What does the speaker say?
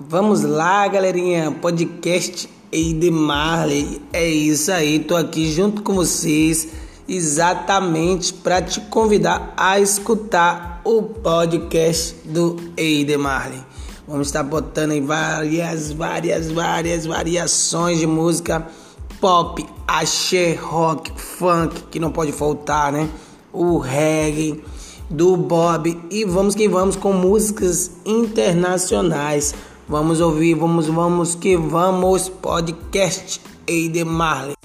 Vamos lá, galerinha. Podcast Eide Marley. É isso aí, tô aqui junto com vocês exatamente para te convidar a escutar o podcast do Eide Marley. Vamos estar botando aí várias, várias, várias variações de música pop, axé, rock, funk, que não pode faltar, né? O reggae do Bob e vamos que vamos com músicas internacionais. Vamos ouvir, vamos, vamos que vamos, podcast Eide Marley.